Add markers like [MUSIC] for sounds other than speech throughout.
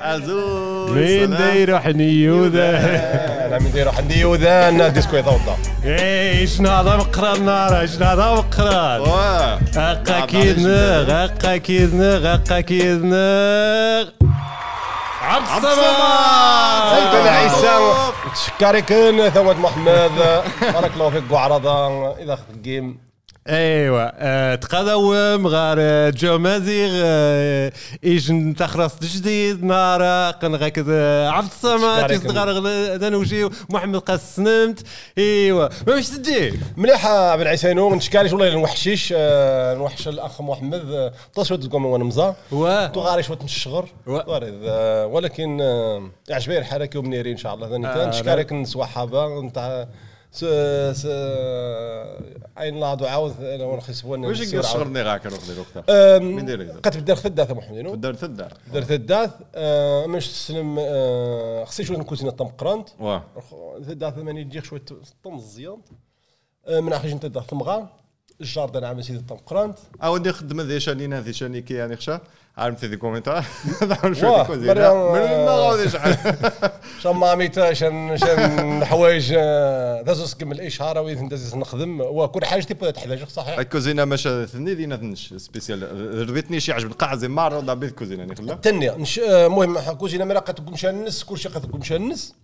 عزوز مين دايرو حنيوذا أنا من ديرو عندي وذان ديسكو يضوضا اي شنو هذا مقران نار؟ شنو هذا مقران واه. هقا كيدنغ هقا كيدنغ هقا كيدنغ عبد الصمد سيدنا عيسى. تشكرك ثوات محمد. بارك الله فيك وعرضا إذا اخذ الجيم ايوا آه، تقدم غار آه، جو مازيغ آه، ايج تخرص جديد نارا قن غاك عبد الصمد يصدغار دانوجي محمد قاس سنمت ايوا ما باش تجي؟ مليحه بن عيسينو نشكاليش والله نوحشيش آه، نوحش الأخ محمد آه، طاش شوية تقوم وأنا مزا و؟ تو غاري شوية نشغر آه، ولكن آه، عجبني الحاله كي ومنيرين إن شاء الله. آه، نشكرك نسوا حابة نتاع س س عين لا عاوز أنا نخسبون واش يقدر شغرني غاك روح دير وقتها مين داير يقدر؟ قد ثداث محمد نو؟ دار تدا بدر ثداث مش تسلم خصني شوية نكوزين طم قرانت ثداث ماني تجيك شوية طم الزيان آه، من اخر ثداث ثمغا الجاردن عامل سيدي طم قرانت اودي خدمه ذي شانينا ذي شاني كي يعني خشا. عارف ذي كومنتار [LAUGHS] نعرف كوزينه مريم، من ما شحال [LAUGHS] شان ماميتا شان شان حوايج آه، دازوس كمل اشهار وين دازوس نخدم. وكل حاجة تبدا تحتاج صحيح. الكوزينه ماشا ثني دينا ثنش سبيسيال. ربيتني شي عجب القاع زي مره ضا بيت كوزينة يعني خلا. تني نش... آه، المهم كوزينة مرا قد تقوم شانس كل شيء قد تقوم شانس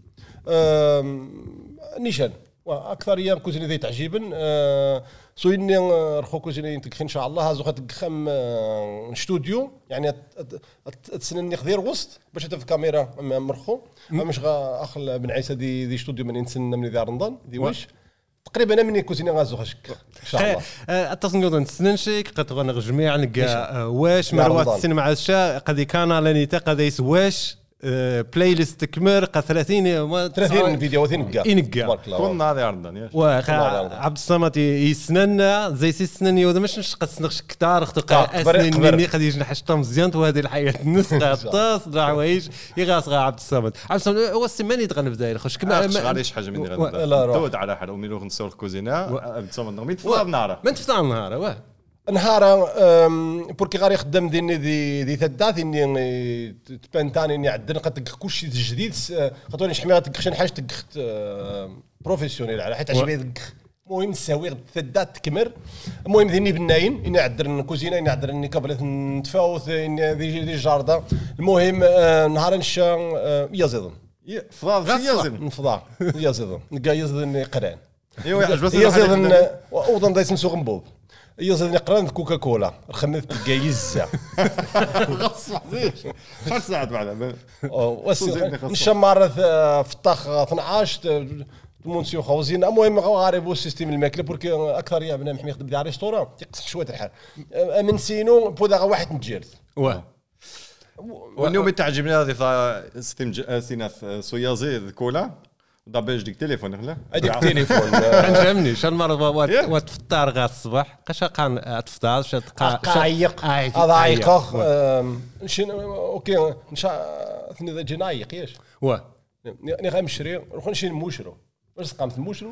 آم، نيشان. وأكثر أيام كوزينه ذي تعجبن. آه، سويني آه، رخو كوزينه ينتك إن شاء الله. هازو خم استوديو يعني تسنني خذير وسط باش في كاميرا مرخو مش غا اخ بن عيسى دي دي استوديو من نسن من ذي رمضان دي واش. تقريبا أنا مني كوزينة غازو خشك إن شاء الله. أتصل نقول نسننشيك قد غنغ جميع نلقى آه، واش مروات. السينما عشاء قد كان لانيتا قد يس واش. آه، بلاي ليست تكمر قد 30 ما- 30 فيديو 30 نقا ينقا. تبارك الله. كنا هذه عرضنا واخا. عبد الصمد يسننا زي سنني وذا مش قد سنغش كتار اختقا كبر- اسنن. مني قد يجي حشطه مزيان وهذه الحياة [LAUGHS] النسخه طاس دع عوايج يغاس غا عبد الصمد. عبد الصمد هو السماني تغنى في داير خوش؟ كما ما غاديش حاجة من و- غادي. تود على حد وميلو نصور الكوزينه بتصور نغمي تفضل نارا ما انت فتح النهار واه. نهار بوركي غادي يخدم ديني ذي ذي ثداث اني تبان تاني إني عدن قد تلقى كل شيء جديد خاطرني شحال تلقى شي حاجة تلقى بروفيسيونيل على حيت عجبني تلقى المهم نساوي ثداث تكمر. المهم ذيني بناين إني عدر كوزينة إني عدر إني نتفاوت إني ذي ذي جاردة. المهم آه، نهار نشا آه، يزيدن. فضل شي يزن نفضا يزيدن. نلقى يزيدن. قران. إيوا عجبت يزيدن اوضن دايس نسوق نبوب يزيدن قران كوكا كولا رخمت تلقى يزا غص شحال ساعات وسي نشمر في الطاخ 12 مونسيو خوزين. المهم غارب السيستيم الماكلة بوركي أكثر يا بنا محمي يخدم في ريستورون. تيقصح شوية الحال. من سينو بودا واحد نتجرد واه. واليوم تعجبني هذه ج- سيناث سويازي كولا. دابا ديك تليفون خلا هذيك التليفون عجبني [LAUGHS] شحال مرة. وات تفطر غا الصباح؟ قاش قان تفطر؟ شات قايق. نشين أوكي نشا ثني ذا جنايق ياش واه ني غنمشري نروح نشي نموشرو. واش قامت نموشرو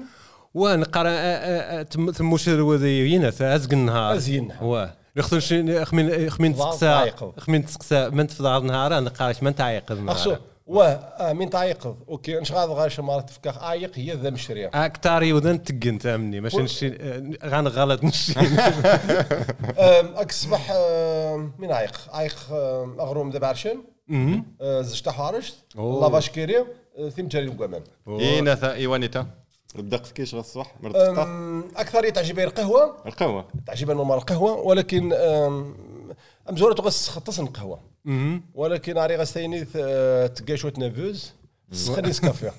ونقرا ثم شرو ذينا ازق النهار أزين. واه شي خمين خمين تسقسا. خمين تسقسا من تفضل النهار أنا قارش من اخسو النهار. واه آه، من تعيق أوكي نش غاد غاش مرات تفكاخ عايق هي ذا مشري اكتاري وذن تقنت أمني ماشي نشي غان غلط نشي. [LAUGHS] [LAUGHS] اكسبح من عايق؟ عايق أغروم دابا عرشن أه، زجت حارشت أوه. لافاش كيري. أه، ثيم جاري القمام اينا ثا ايوانيتا الدق في كيش أم، أكثر تعجبني القهوة؟ القهوة. تعجبني نورمال القهوة ولكن أم، امزوره تغس خطس القهوه ولكن عري غستيني تلقى شوية نافوز سخني سكافيه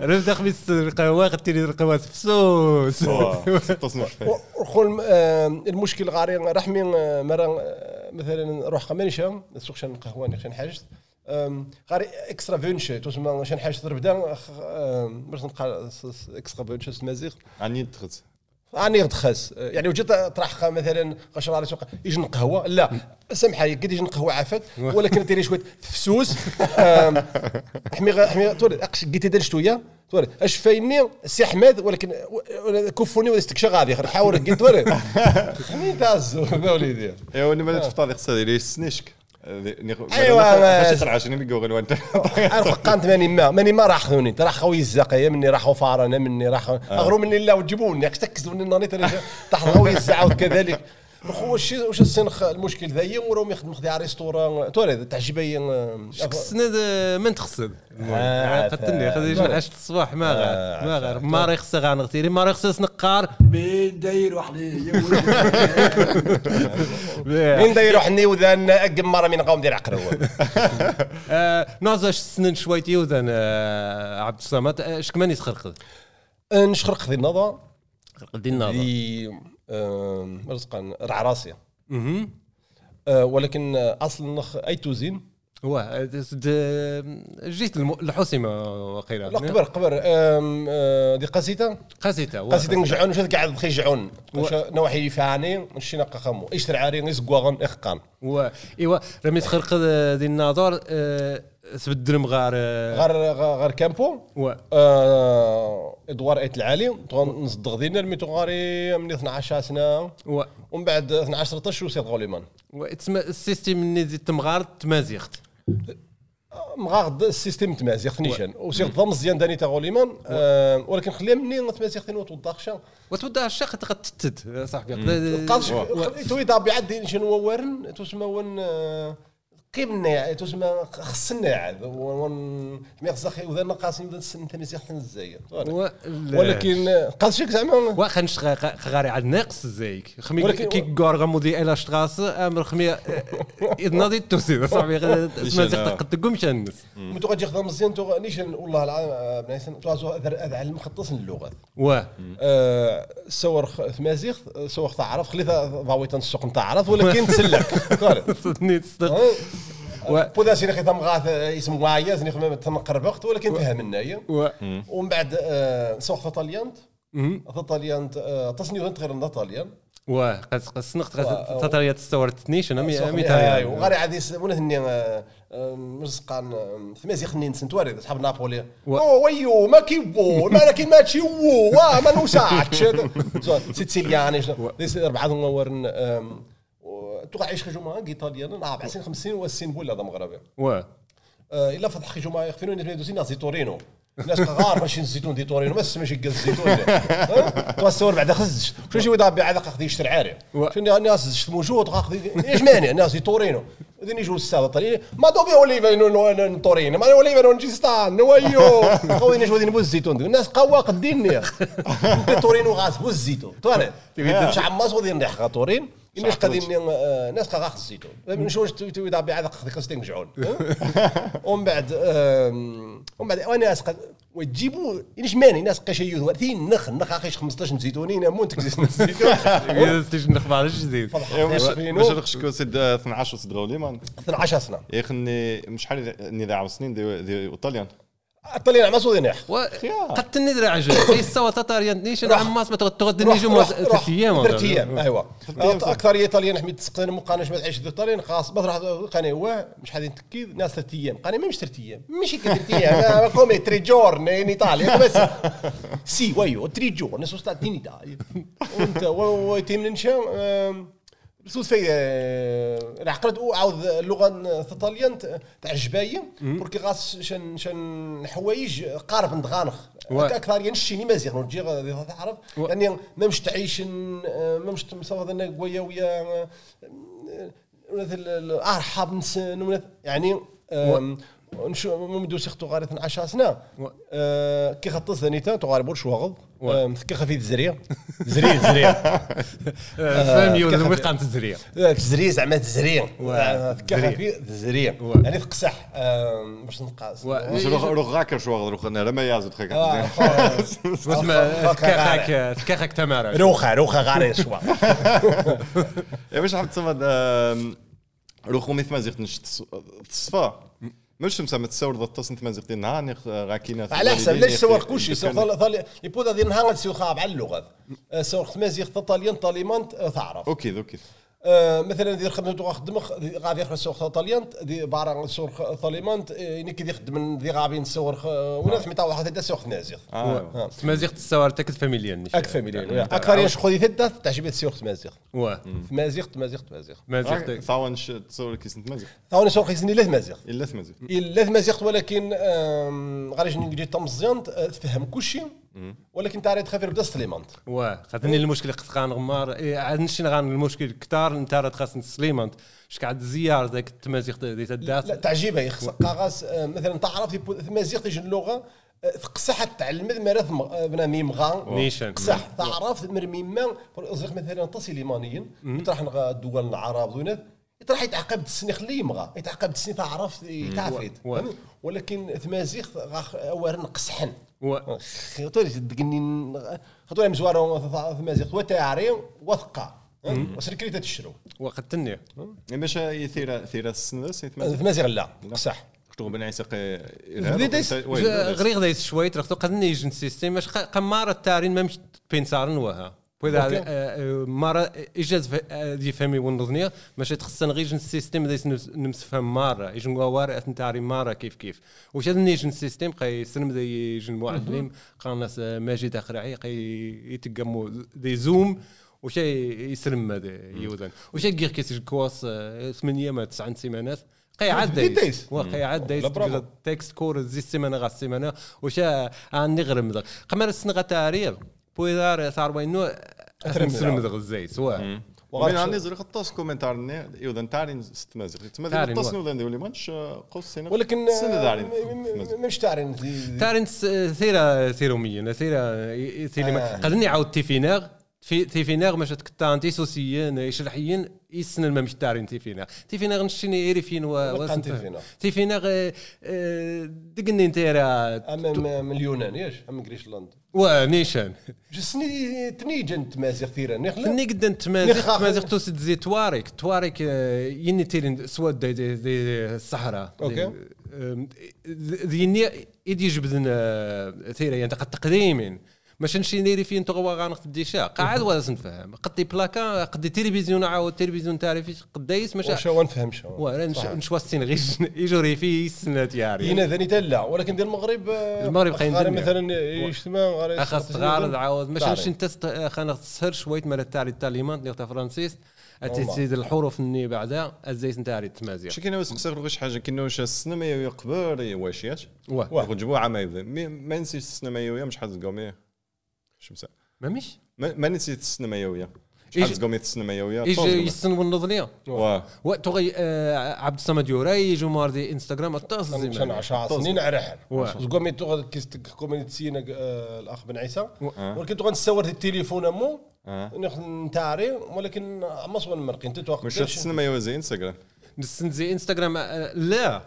رفد خميس القهوة غتيري القهوة فسوس تصنع وخل المشكل غاري رحمي أه، مرة أه، مثلا نروح قمانشة نسوق شان قهوة شان حاجة أم، غاري إكسترا فينش تسمى شان حاجة ضرب دا باش نلقى إكسترا فينش مازيغ. عني تخز راني غد خاس يعني وجيت طرح مثلا قشرة سوق يجي قهوة؟ لا. سامحه قد يجي قهوة عافاك ولكن ديري شوية فسوس. آم، حمي حمي توري أقش قلت دير شوية توري أش فايني؟ سي احمد ولكن كفوني ولا استكشا غادي حاول قلت توري. [LAUGHS] خمين تازو وليدي. ايوا نما تفطر خصها دير سنيشك. أيوة، ما- باش ترعى شنو بيقول انت عارف [LAUGHS] قانت ماني ما ماني ما راح خذوني راح خوي الزاقيه مني راحوا فارنا مني راح اغروا مني لا وجيبوني تكزوا مني ناني ترى [LAUGHS] تحت خوي الزاع وكذلك. خو واش واش السنخ المشكل ذايا وراهم يخدم خدي على ريستوران؟ توري تعجبي السند من تخصد آه، قتلني آه، خذي آه. عشت الصباح ما آه، غير ما غير. ما راه خصها غنغتيري ما راه خصها سنقار. مين داير وحدي [LAUGHS] مين دايروا حني وذان أقم مرة من قوم دير عقرو. [LAUGHS] آه، نازاش السنن شويتي وذن آه، عبد الصمد. آه، اش كمان يتخرق نشخرق ذي النظر النظر ذي آم، رزقا رعراسيه. آه، ولكن آه، أصل نخ أي توزين؟ هو آه، د- جيت الحسيمه وقيلا لا قبر قبر. آه، دي قاسيتة؟ هو. قاسيتة نجعون وش قاعد خي جعون نواحي يفاني نشينا قخمو إيش ترعاري؟ يسقواغن إخقان. و إيوا رميت خرق دي النظر آه، تبدل مغار آه، غير غير غير كامبو. و. آه، إدوار إيت العالي. نصدق دينا رميتو غاري من 12 سنة. و. ومن بعد 12 13 وسيت غوليمان وتسمى السيستم اللي زيد تمغار تمازيغت مغاغد السيستم تمازيغ نيشان. وسيت ضم مزيان داني تا غوليمان آه، ولكن خليها مني تمازيغ ثاني وتوضخشا وتبدا الشق تقد تتد صاحبي. قالش توي دابي عاد شنو ورن تسمى ون آه، قيمنا تسمى خصنا عاد. ون مي خصخي وذا نقاسم ذا السن ثاني سيخ الزاير ولكن قال شك زعما واخا غاري عاد ناقص زيك خمي ولكن- كي غور غمودي الا شتغاس أمر خمي [LAUGHS] إذ نادي توسي صاحبي اسمها زيك قد تقوم شنس متو غادي يخدم مزيان تو نيشان والله العظيم بنايسن تو هذا علم خطص اللغات و. آه، سور مازيغ سور تعرف خليتها ضاويت السوق تعرف ولكن تسلك. [LAUGHS] تصدق و- بودا سيني خيطا مغاث اسم معايا زني خدمة تنقرب وقت ولكن فهمنا هي و ومن بعد آه، سوق طاليانت مهم. طاليانت تصنيف انت غير طاليان و قد و- تطريات استورت تنيش أنا مي ايوا وغادي عادي ونث ني مرزقان ثمازي خنين سنتواري اصحاب نابولي و- أو ويو ما كيبو ما لكن ما تشيو وا ما نوسعتش [LAUGHS] سيتسيلياني أربعة ورن توقع عيش خجوما ايطاليان أربع سنين خمس سنين والسين بولا هذا مغربي و آه، إلا فتح خجوما يخفينون دوسين ناس دي تورينو. الناس غار ماشي الزيتون دي تورينو بس ماشي قال الزيتون. [LAUGHS] توسور بعد خزش شو شي ودابي عاد خذ يشتري عاري. شنو الناس شت موجود خذ إيش مانع؟ الناس دي تورينو. إذن يجوا الساده طريق ما دوبي أوليفا نو- نو- تورينو. ما أوليفا نو نجيستان. نويو خوي نشوف ذي نبوز الزيتون. دي. الناس قوا قديني [LAUGHS] تورينو غاز بوز الزيتون. توري. مش عماس وذي نريح تورين. الناس قاعدين الناس قاعد الزيتون. نشوف توي دابي عاد خذ قصدين جعون. [LAUGHS] ومن بعد ومن بعد وأنا وتجيبوا إيش ماني ناس قشيو ثين نخ نخ أخي 15 زيتونين منتج زيتون. تيجي نخبر جديد مش فينو. مش نخشكو سيد 12 سيد غوليمان 12 سنه يا أخي مش حالي إني ذا سنين دي إيطاليان. طلعنا ما سودي نح قد تندري عجل اي سوا تطاريان نيشن عماس ما تغدني جو ثلاث أيام ثلاث أيام ايوا أكثر ايطاليان حميد تسقين مقانش ما تعيش في إيطاليا خلاص بطرح قاني هو مش حادين تكيد ناس ثلاث أيام قاني ما مش ثلاث أيام ماشي ثلاث أيام كومي [LAUGHS] تري جورني إن إيطاليا. بس. سي ويو تري جورني سو sta in Italia وانت ويتم ننشا سوس في العقد عاود اللغة الطاليان تاع الجباية بوركي غاس شن شن حوايج قارب ندغانخ أكثر ينشيني مزيغ نرجع غادي تعرف. يعني ما مش تعيش ما مش مصاب أنا قوية ويا ارحب نسن ولا- يعني آم، نشو ممدو سيختو غاري 12 سنه آه، كي خطط ثانيتا تغاري بور شواغض. و- آم، كي خفيف زريع زريع زريع فهم كيف- يوم قام تزريع تزريع زعما زريع. خفيف زريع و- يعني تقصح آم، باش نقاس. و- مش روح روح غاكر شو روح أنا لما يازد خيك اسمع فك- غاري. تكاخك تكاخك تمارا روخه روخه غاري شوا يا باش حاب تصمد روح ميث مازيغ نش تصفى مش مسا تصور ذا التصن تمازيغ دي نهار غاكينا على حسب ليش سوار كلشي سوار ثالي يبودا ديال نهار تسيو خاب على اللغة. سوار خمازيغ طاليان طاليمان تعرف أوكي أوكي. مثلا دير خدمته غاخدم غادي يخرج سوق طاليان دي بارا سوق طاليمان يعني كي يخدم دي غابين سور وناس متاع واحد هدا سوق نازيغ آه تمازيغ تستوار تكت فاميليا أكثر مليون أكثر. ياش خذي ثدا تعجبت السوق تمازيغ واه. تمازيغ تمازيغ تمازيغ مازيغ ثاون تصور كيس مازيغ ثاني سوق خيسني لا تمازيغ إلا ثمازيغ إلا تمازيغ ولكن غادي نجي تمزيان تفهم كل شيء ولكن تعرف تخافر بدا سليمان. واه خاطرني المشكل قد غان غمار. إيه، عاد نشي غان المشكل كتار انت راه خاص سليمان. شكعد زيار ذاك التمازيغ دي لا تدات تعجبها يخص قاغاس آه، مثلا تعرف يبو- تمازيغ تيجي اللغة آه، تقصح تعلم مرات بنامي مغا نيشان. صح تعرف مرمي ما ازرق مثلا تصل يمانيا يطرح نغا الدول العرب يطرح يتعقب السني خليه يمغى يتعقب السني تعرف فهمت؟ ولكن تمازيغ غاخ اوارن قصحن خاطر دقني خاطر مزوار تمازيغ. وتاعري وثقة. وسركريتا تشرو. وقد تني باش يثير ثير السندس تمازيغ؟ لا صح شتو بن عيسى بديت- غريغ دايس شويت رختو قد نيجن سيستيم باش قمارة التارين ما مش بينسارن وها إجاز ف- آه، دي فامي ونظنيا ماشي تخصنا غير السيستيم دايس نمس- نمسفهم مرة يجن وار أثنتاري مرة كيف كيف وش هذا نيجن سيستيم قي سلم ذي يجن معلم آه، ماجد أخرعي قي يتقمو ذي زوم وش يسلم هذا يودن وش يجير كيس كواس ثمانية ما تسعة سيمانات قي عاد دايس. وقي عاد دايس. تكست كور زي السيمانه غا السيمانه وشا عن نغرم ذا قمر السنغة تاريخ بويدار صار بينو أثرم سلم ذا. ذا الزي سواء ومن عندي زرق الطاس كومنتار يوذن تارين ستمازيغ تمازيغ تارين الطاس و- نوذن دولي مانش قوس سنة ولكن سنة آه، م- مش تارين. س- ثيرا ثيروميا ثيرا ثيرا آه. قدني عاود تيفيناغ في تيفيناغ مش تكتان تيسوسيين يشرحيين يسن ما مش تارين تيفيناغ تيفيناغ نشيني يريفين و تيفيناغ. آه، آه، دقني انت من اليونان ياش اما جريشلاند ونيشان جسني تنيجن تمازيغ ثيرا نخلا فني قد تمازيغ نخاخ. تمازيغ توسد زي توارك توارك آه، يني تيرين سواد دي, دي, دي الصحراء ذي يني يدي جبدن ثيرا يعني قد تقديمين مش نشي نيري فين تغوا غانق الديشا قاعد ولا نفهم. قد بلاكا قد تلفزيون عاود تلفزيون تعرفي قدايس مش شو نفهم شو. نشوا السين غير يجري في السنات ياري. هنا ذاني تلا. ولكن ديال المغرب آه، المغرب دنيا. مثلا يجتمع اخذ تغارض عاود. مش انت خانا تسهر شويت مال التالي التاليمات اللي تا فرانسيس. تزيد الحروف الني بعدها إزاي نتاري التمازيغ شي كاين واش نسير غيش حاجة. كاين واش السينما يقبر واش ياش واه. واه. يجيبوا عام يبدا ما نسيت السينما يويا مش حاز قومي شو مسا ما مش. ما ما نسيت السينما إيش- حاز قومي السينما يويا يجي يسن والنظنيه واه وتغي آه عبد الصمد يوري يجوا ماردي إنستغرام الطاس مشان زي 10 سنين عرحل. واه. زقومي تو كيست كومي تسينا آه، الأخ بن عيسى. آه. ولكن تو نتصور التليفون أمو. نتاري. ولكن ما صون مرقي انت تو مش السينما يويا زي إنستغرام. نسن زي إنستغرام لا.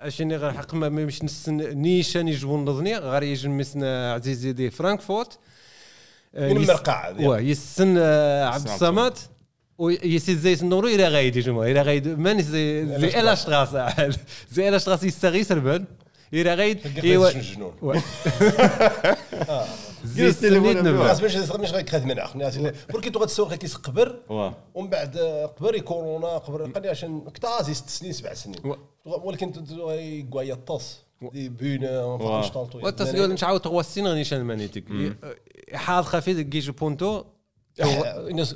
عشان غير حق ما مش نسن نيشان يجوا النظنيه غير يجي مسنا عزيزي دي فرانكفورت. من يس- مرقع واه يسن آه، عبد الصمد. ويسي زي النور إلى غايد يجمع إلى غايد. من زي زي إلا شطراس زي إلا شطراس يستغي سربن إلى غايد إيوا. جنون. [LAUGHS] زي نبع خاص باش مش غير اخ ولكن تو غتسوق ومن بعد آه، قبر كورونا قبر قال عشان كتازي ست سنين سبع سنين. ولكن يقوى الطاس. دي بينا فانشتالتو وتسيول نشعاود تغوى السين غنيشان مانيتك حاض خفيف كيجي بونتو.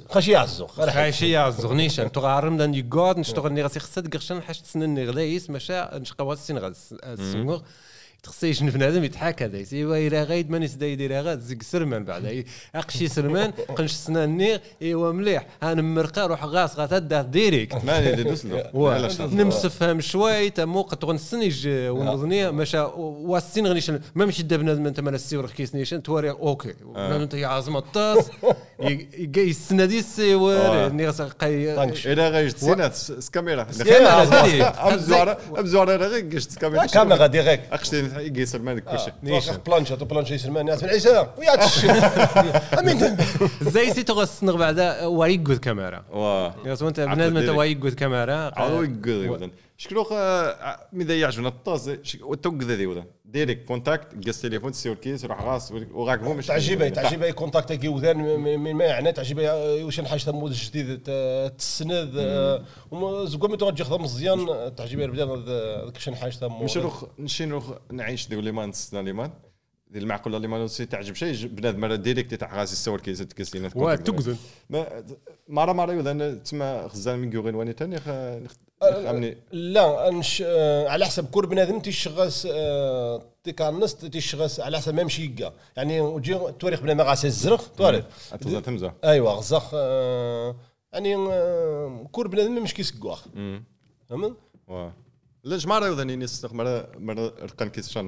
خاشي يعزو. خايشي يا زغنيشان تغارم دان يقعد نشتغل ني غاسي خصها تقرشن حاش تسنن غلايس ماشا نشقوا السين غا يشنف بنادم يضحك هذا إيوا إلى غايد مانيس دا يدير غا زيك سرمان بعد. أقشي سرمان قنش سناني إيوا مليح. أنا مرقى روح غاس غاتا ديريكت. ما ندير دوسلو [LAUGHS] نمسفهم شوي تمو قد غنسنيج ونظني مشا والسين غنيشن ما مشي دا بنادم انت مال السيور كيس نيشن توري أوكي. بنادم انت يا عظمه الطاس. [LAUGHS] يسنا دي السيور ني قاي طنكش. إلى غايش تسينات سكاميرا سكاميرا، ديري. أم زوار أم زوار غير قشت سكاميرا كاميرا ديريكت. [LAUGHS] أقشتي يقيسر مالك كل شيء واقع بلانشا تو بلانشا يسمى الناس من عيسى ويا تشي [LAUGHS] أمين. زي سي تغسنغ بعدا ويقود كاميرا. واه بنادم أنت. ويقود كاميرا. وذن شكلو ماذا يعجبنا الطاس. وتوقذ ذي وذن ديريكت كونتاكت قص تليفون تسير كيس روح غاس وغاك هو مش تعجبه تعجبه [LAUGHS] كونتاكت كي وذان من ما يعني تعجبه واش حاجة تمود جديد ت- تسند. زكو متو تجي خدم مزيان تعجبه بدا ذاك شي حاجة تمود مش روخ نشي نروح نعيش ديو ليمان نستنى ليمان. ديال المعقول ليمان سي تعجب شيء بنادم مرة ديريكت تاع غاس يصور كيس تكس لينا وا تقزن. ما مرة مرة يوذن تسمى خزان من جوغين واني تاني خامني لا نش آه، على حسب. كل بنادم تيشغس آه، تيكانس تيشغس على حسب ما يمشي يلقى يعني وجي تواريخ بنادم غاس الزرق تواريخ اتزا تمزا ايوا غزاخ يعني كل بنادم مش كيسكواخ فهمت؟ وا لا جمارة يوذن ينسخ مرة مرة رقم كيس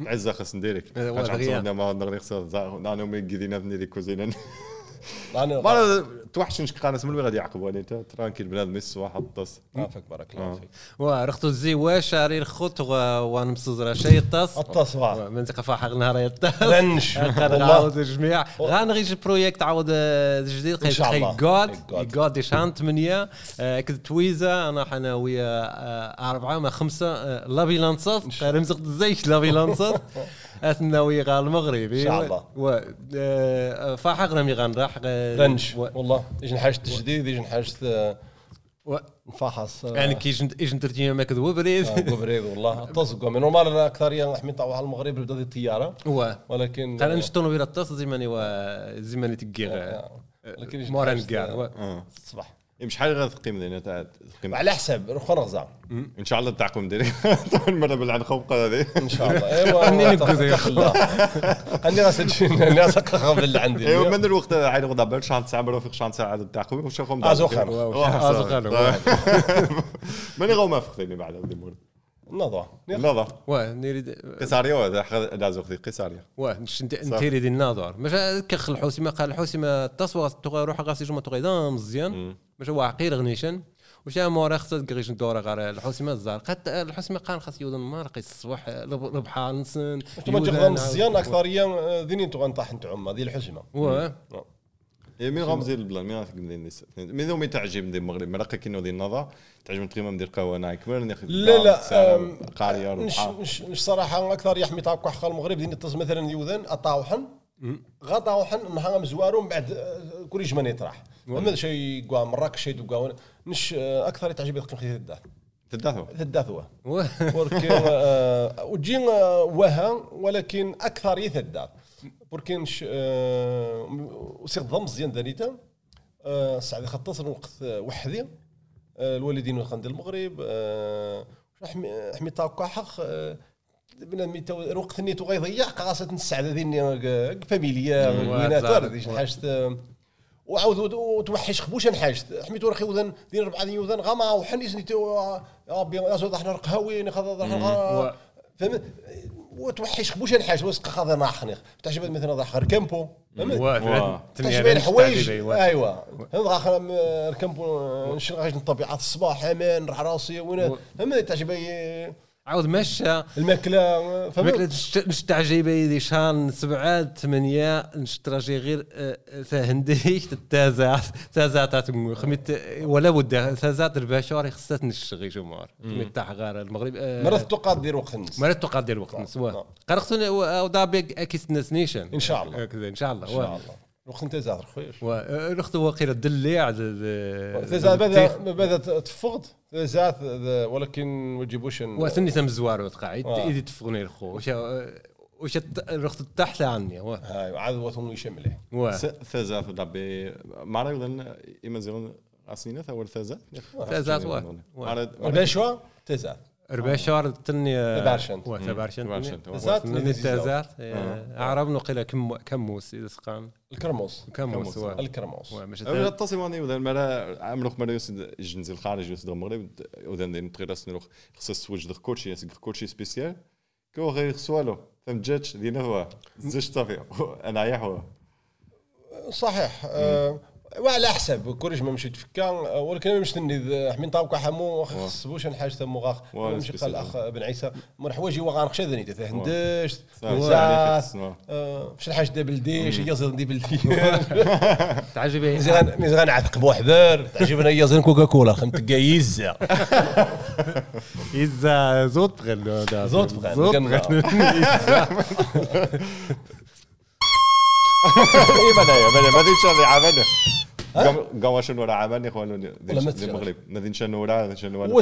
عزة خاص وا دغيا. ما نغني خصها نانا مي قدينا بني ديك كوزينا أنا مرة توحش نشك قانس من وين غادي يعقبوا انت ترانكيل بنادم يسوا حطس عافاك بارك الله فيك. ورختو الزي واش رير خط وان مصدر شيء الطاس الطاس واه منطقه فاحق نهار رنش [LAUGHS] قال والله. عاود الجميع. غنغيش بروجيكت عاود آه، جديد قيد الله. جود. جود شان ثمانية آه، كد تويزا أنا حنا ويا آه، أربعة ما خمسة آه، لابيلانسات رمزق الزيش لابيلانسات [LAUGHS] اثنا ويا غا المغرب إن شاء الله. و آه، فاحق رمي غنراح آه، رنش و- والله. يجي حاجة تجديد آه، و- نفحص. يعني كي جنت اجن ترتيا ما كذو بريد. آه، قبريض والله. الطاس من نورمال أكثر يا حمي طاو على المغرب بدا دي الطياره و ولكن قال نشطونو بلا الطاس زيماني و زيماني تقيغ آه، ولكن يجي موران و- الصباح شحال غادي تقيم دينا تقيم على حساب روح نغزا إن شاء الله تعقم ديري [LAUGHS] طول مره بالعن خوقه هذه. إن شاء الله. ايوا منين نقول يا اتق الله اني راس اني راس قبل اللي عندي ايوا من الوقت عين غدا بال شحال ساعه مرة في شحال ساعة عاد تعقم وش خم آزو خير. ماني [LAUGHS] غو ما فخذني بعد ودي مور نضع نظر و نريد قصاريا وهذا لازم خذي قصاريا و نش أنت نتيري دي الناظر مش كخ الحوسي ما قال الحوسي ما التصوير تغير روح غاسي جمع تغير مزيان. مش هو عقير غنيشن. وش مورا خصت قريش ندور غير الحوسي ما الزار. قد الحوسي ما قال خاص يوضن مارقي الصباح ربحا نسن أنتم تجي مزيان أكثرية ذيني أنتم غنطاح أنتم عما ذي الحسمه و مين غامزي البلان؟ مين مدين نيس مين ذو مين تعجب دي المغرب مرقه كينو دي النظر تعجب تقيمه مدير قهوة أنا كبر ناخذ لا لا قاريه مش مش مش صراحة أكثر يحمي طاوق حق المغرب ديني تص مثلا يوذن أطاوحن. غا طاوحن نهار مزوارو من بعد آه، كل جمان يطرح أما شيء قوا مراكش شيء مش آه، أكثر تعجب يقيم خير الدار تداثو الداثوا و بوركي [LAUGHS] آه، وجين وها ولكن أكثر يثدار بوركي نش آه، ضم مزيان دانيتا آه، سعد خطص الوقت آه، وحدي. آه، الوالدين وخند المغرب. آه، حمي طاقة حق. آه، بنادم الوقت اللي تو غيضيع. قاصة السعادة ديني فاميليا وينات آه، وعاود ود- وتوحش خبوش حاجة حميت ورخي وذن دين ربعة دين وذن. غاما وحني سنيتو ربي ياسو ضحنا ضحنا فهمت؟ وتوحش خبوش حاجة وسق خاضر ناحني تعجبت مثلا ضحنا ركمبو فهمت؟ و تشبين حوايج ايوا غا ركمبو نشغل الطبيعه الصباح أمان نروح راسي وين فهمت؟ عاود مشى. الماكلة فهمت؟ نستعجب يدي شان سبعات ثمانية نشتراجي غير آه، ثهنديش [LAUGHS] التازات تازات خميت ولا بد تازات البشر خصات نشتغي جمهور خميت تاع غير المغرب آه، مرات تقاد دير وقت النص مرات تقدر وقت نسوا نعم. قرقتوني أو دابي أكيس نيشن إن شاء الله. إن شاء الله. إن شاء الله. وقت انت زاد خويش ورحت وقيل الدليع زاد بدا بدا تفقد زاد ولكن ما تجيبوش وثني تم الزوار وتقاعد آه. إيدي تفغني الخو. وش وش رحت تحت عني و هاي عاد وثن يشمله و ثازات دابي مارا يوذن اما زيغن غاسينا ثور ثازات ثازات وا. وا. البشوه تزاد ربع شهر تني تبارشنت. تبارشنت من التازات اعرب نقيل كم كموس إذا سقان الكرموس. الكرموس و مش أولا التصيم أنا يوذن مرة عملوك مرة يوسد جنزي الخارج يوسد المغرب يوذن دين تغير سنروح خصص وجد كوتشي يسق كوتشي سبيسيال. كو غير سوالو. فهم جاتش؟ دينا هو زش صافي. أنا يحوى صحيح. آه، وعلى حسب كلش ما مشيت فكا ولكن أنا مستني حمين طاوكا حمو خصبوش حاجة ثم غاخ واه، مشي قال. الاخ بن عيسى من حوايجي وغانخ شذني تاع هندشت. شي حاجة دا بلديش هي زين دي بلدي [LAUGHS] تعجبني. مزيان مزيان عتق بوحبر تعجبنا هي زين كوكا كولا خمت إذا [LAUGHS] زوت بغل زوت بغل، زوت. بغل ايما انايا ما ما ذيك شنو عملنا قام شنو راه عملني تسمع. المغرب ما ذين شنو راه شنو هو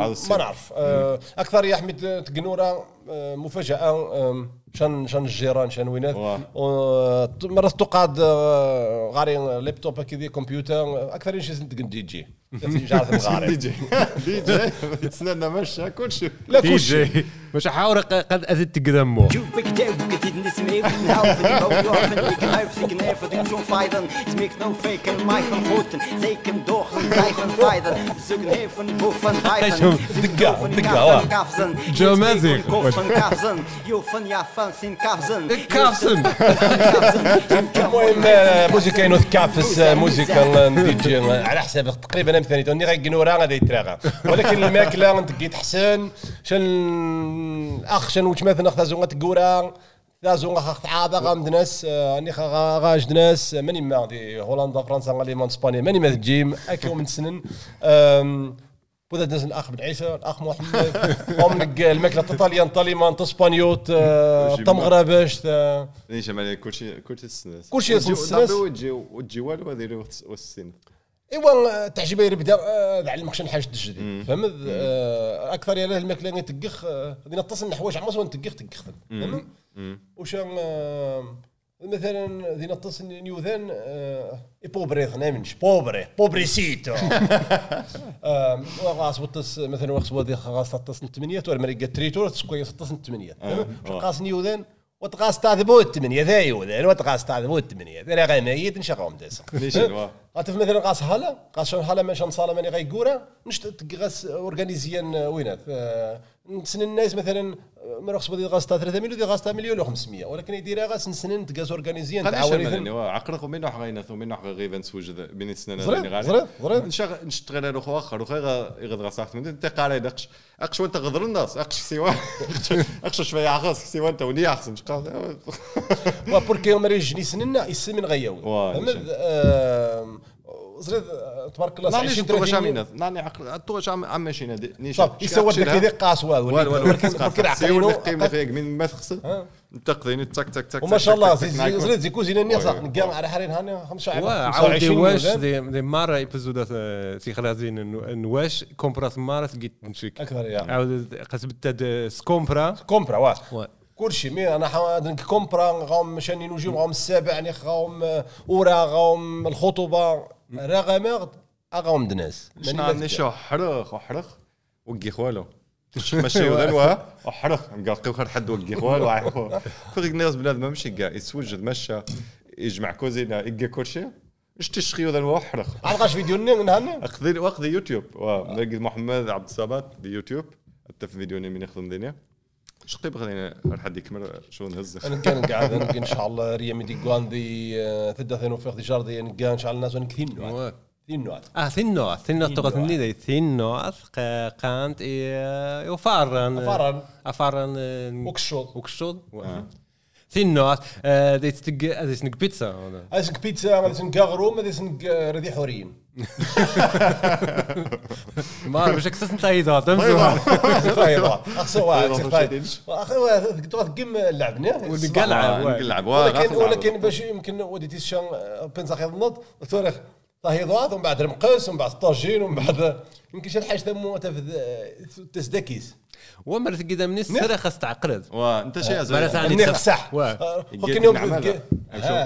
هذا ما. نعرف. آه، أكثر يا حميد تقنورة آه، مفاجأة شان شان الجيران شان وينات. مرات تقعد آه، غاري لابتوب كذا كمبيوتر أكثر شيء [LAUGHS] دي جي دي جي. دي جي. تسنى مشى كل شيء لا دي كل شيء جي. مش حاول قد van شوف، دقة، دقة، جو مازيغ. Sin kafzen كافسن المهم آه، موسيقى ينوث كافس آه، موسيقى دي جي آه، على حساب تقريبا أنا مثاني توني غير قنورا غادي يتراغى. ولكن الماكله تقيت حسن. شن أخ شن وش مثلا خذ تقورا لازم خاخ عاده غامد ناس اني خا غاج ناس ماني ما هولندا فرنسا غالي من إسبانيا. ماني ما تجيم اكو من سنن. ناس الأخ بن عيسى الأخ محمد [LAUGHS] هم الماكلة طاليمان اسبانيوت تمغربش [LAUGHS] ليش ما كل شيء كل شيء السناس كل شيء السناس. وتجي وتجي والو هذه والسن ايوا تعجبها يبدا آه، علمك شنو حاجة تجدي فهمت؟ آه، أكثر يا له الماكلة اللي تقخ آه، غادي نتصل حوايج عمرها وين تقخ تقخ فهمت؟ وش آه، مثلا ذي نتصل نيوذان آه، اي بوبري نامنش بوبري بوبريسيتو آه، غاس وتص مثلا وقت ودي غاس تتصل 8 ولا مريقه تريتو تسكوي تتصل 8 قاس نيوذان وتغاس تعذبو الثمانية ذا يوذان وتغاس تعذبو الثمانية ذا غاميت نشغلهم داس غاتف مثلا قاس هلا قاس شون هلا ماشان صاله ماني غايقورا نشت تقاس اورغانيزيان وينات آه، نسن الناس مثلا آه، من رخص بدي غاس 3 مليون دي غاس مليون و 500 ولكن يديرها غاس نسنن تقاس اورغانيزيان هو عقرق ومن حق غينث؟ ومن حق غيفن سوج بين زريط زريط زريط نشغل نشتغل أنا خو اخر وخير يغد غصاحت من انت قال يدقش أقش وانت غضر الناس. أقش سوا [LAUGHS] أقش شوية عخص سوا انت وني احسن وبوركي يوم ريج نسننا يسمن غياوي آه، آه، تبارك الله ناني 20 شنو 30 شامينا ناني عقل تو شام عم شينا نيش صافي يسوى لك كذا قاس والو. والو والو ولكن ولكن سيولي قيمة فيك من ما تغسل تقضيني تك تك تك وما شاء الله تك، زي- كوزينة نيا صح. نقام على حرين هاني 25 وعاودي واش 25 دي دي مارا ايبيزودات تيخلازين نواش كومبرات مارا تقيت نشيك أكثر يا. عاود قسبت سكومبرا. كومبرا واه واه. كل شيء مي أنا حا كومبرا غاهم مشاني نجوم غاهم السابع يعني غاهم أورا غاهم الخطوبة. رغم غاهم دناس. شنو عندي شو حرخ وحرخ وقي خوالو. [LAUGHS] ماشي ودلوا وحرخ قال خير حد وقي خوالو. فيك الناس بنادم ماشي كاع يتوجد مشى يجمع كوزينا يقي كل شيء اش تشخي ذا وحرخ عرقاش فيديو نهني؟ اخذ وقت يوتيوب. محمد عبد الصمد يوتيوب. حتى في فيديو من يخدم دنيا شقي بغينا حد يكمل شو نهز؟ أنا كان قاعد أنا إن شاء الله ريا ميدي كوان دي تدا ثينو فيخ دي جاردي نقا إن شاء الله الناس ونكثين واه. ثين نوع آه ثينو ثينو تقص ني دي ثينو قانت يفارن فارن أفارن. وكشوط. وكشود ثينو دي تق دي سنك بيتزا هذا. سنك بيتزا هذا سنك غروم هذا سنك ردي حوريين. ما باش اكسس انت أيضا طيب اخسر واحد تقيم اللعبنا ونقلع نقلعب ولكن ولكن باش يمكن وديتي الشان بنزا خير النض توريخ طهيضات ومن بعد المقاس ومن بعد الطاجين ومن بعد يمكن شي حاجة تسدكيس ومرت قدام نس سرا خاص تعقرد وانت شي مرة ثانية النخ تسف- صح واه. ولكن يوم